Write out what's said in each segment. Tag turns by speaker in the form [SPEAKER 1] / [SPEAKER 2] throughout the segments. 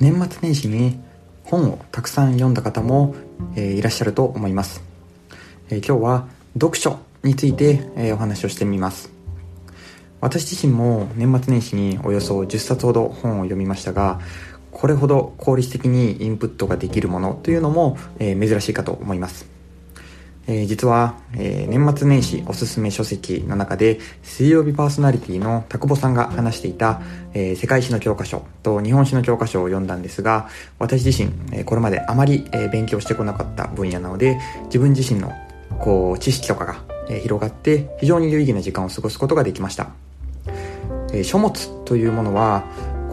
[SPEAKER 1] 年末年始に本をたくさん読んだ方も、えー、いらっしゃると思います、えー、今日は読書について、えー、お話をしてみます。私自身も年末年始におよそ10冊ほど本を読みましたがこれほど効率的にインプットができるものというのも、え珍しいかと思います。えー、実は、えー、年末年始おすすめ書籍の中で水曜日パーソナリティの田久保さんが話していた、えー、世界史の教科書と日本史の教科書を読んだんですが私自身、えこれまであまり、え勉強してこなかった分野なので自分自身のこう知識とかが、え広がって非常に有意義な時間を過ごすことができました、え書物というものは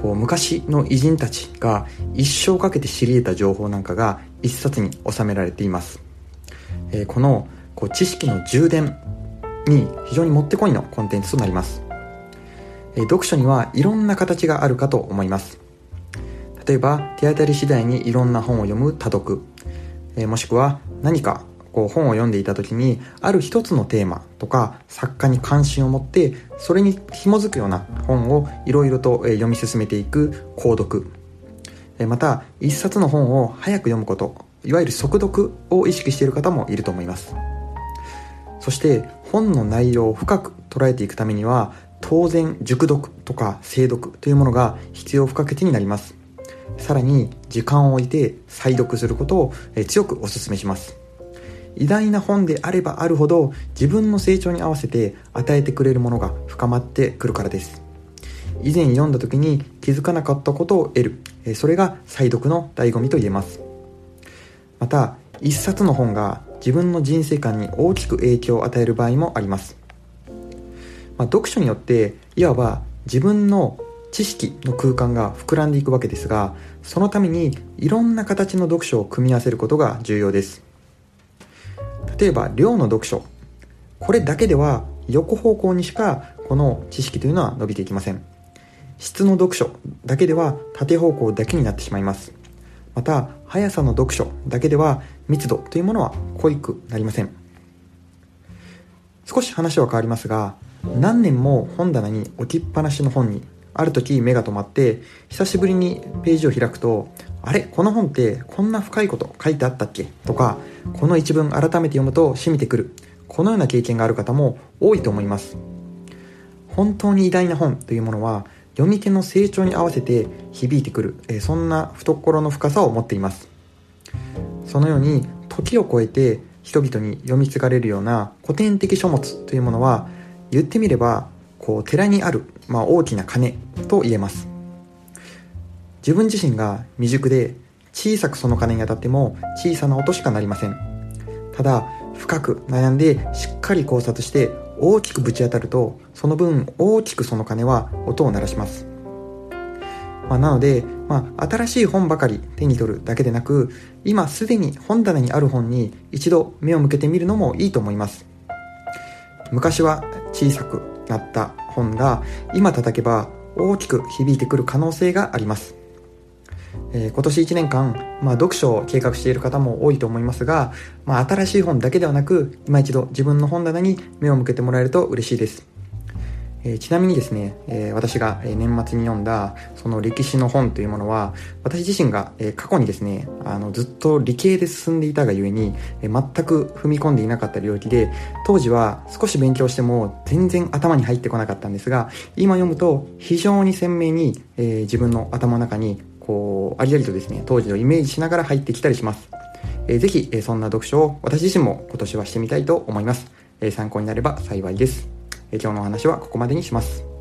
[SPEAKER 1] こう昔の偉人たちが一生かけて知り得た情報なんかが一冊に収められています。えー、このこう知識の充電に非常にもってこいのコンテンツとなります、えー、読書にはいろんな形があるかと思います。例えば手当たり次第にいろんな本を読む多読、えー、もしくは何かこう本を読んでいた時にある一つのテーマとか作家に関心を持ってそれに紐づくような本をいろいろと読み進めていく購読。また一冊の本を早く読むこと。いわゆる速読を意識している方もいると思います。そして本の内容を深く捉えていくためには当然熟読とか精読というものが必要不可欠になります。さらに時間を置いて再読することを強くお勧めします。偉大な本であればあるほど自分の成長に合わせて与えてくれるものが深まってくるからです。以前読んだ時に気づかなかったことを得る。それが再読の醍醐味と言えます。また一冊の本が自分の人生観に大きく影響を与える場合もあります、まあ、読書によっていわば自分の知識の空間が膨らんでいくわけですがそのためにいろんな形の読書を組み合わせることが重要です。例えば量の読書。これだけでは横方向にしかこの知識というのは伸びていきません。質の読書だけでは縦方向だけになってしまいます。また速さの読書だけでは密度というものは濃いくなりません。少し話は変わりますが何年も本棚に置きっぱなしの本にある時目が止まって久しぶりにページを開くとあれ？この本ってこんな深いこと書いてあったっけ？とかこの一文改めて読むと染みてくる。このような経験がある方も多いと思います。本当に偉大な本というものは読み手の成長に合わせて響いてくる、えそんな懐の深さを持っています。そのように時を超えて人々に読み継がれるような古典的書物というものは言ってみればこう寺にある、まあ、大きな鐘と言えます。自分自身が未熟で小さくその鐘に当たっても小さな音しかなりません。ただ深く悩んでしっかり考察して大きくぶち当たるとその分大きくその鐘は音を鳴らします、まあ、なので、まあ、新しい本ばかり手に取るだけでなく今すでに本棚にある本に一度目を向けてみるのもいいと思います。昔は小さくなった本が今叩けば大きく響いてくる可能性があります。えー、今年1年間、まあ、読書を計画している方も多いと思いますが、まあ、新しい本だけではなく今一度自分の本棚に目を向けてもらえると嬉しいです、えー、ちなみにですね、えー、私が年末に読んだその歴史の本というものは私自身が過去にですねあのずっと理系で進んでいたがゆえに全く踏み込んでいなかった領域で当時は少し勉強しても全然頭に入ってこなかったんですが今読むと非常に鮮明に、え自分の頭の中にこう、ありありとですね、当時をイメージしながら入ってきたりします。えー、ぜひ、えー、そんな読書を私自身も今年はしてみたいと思います。えー、参考になれば幸いです。えー、今日のお話はここまでにします。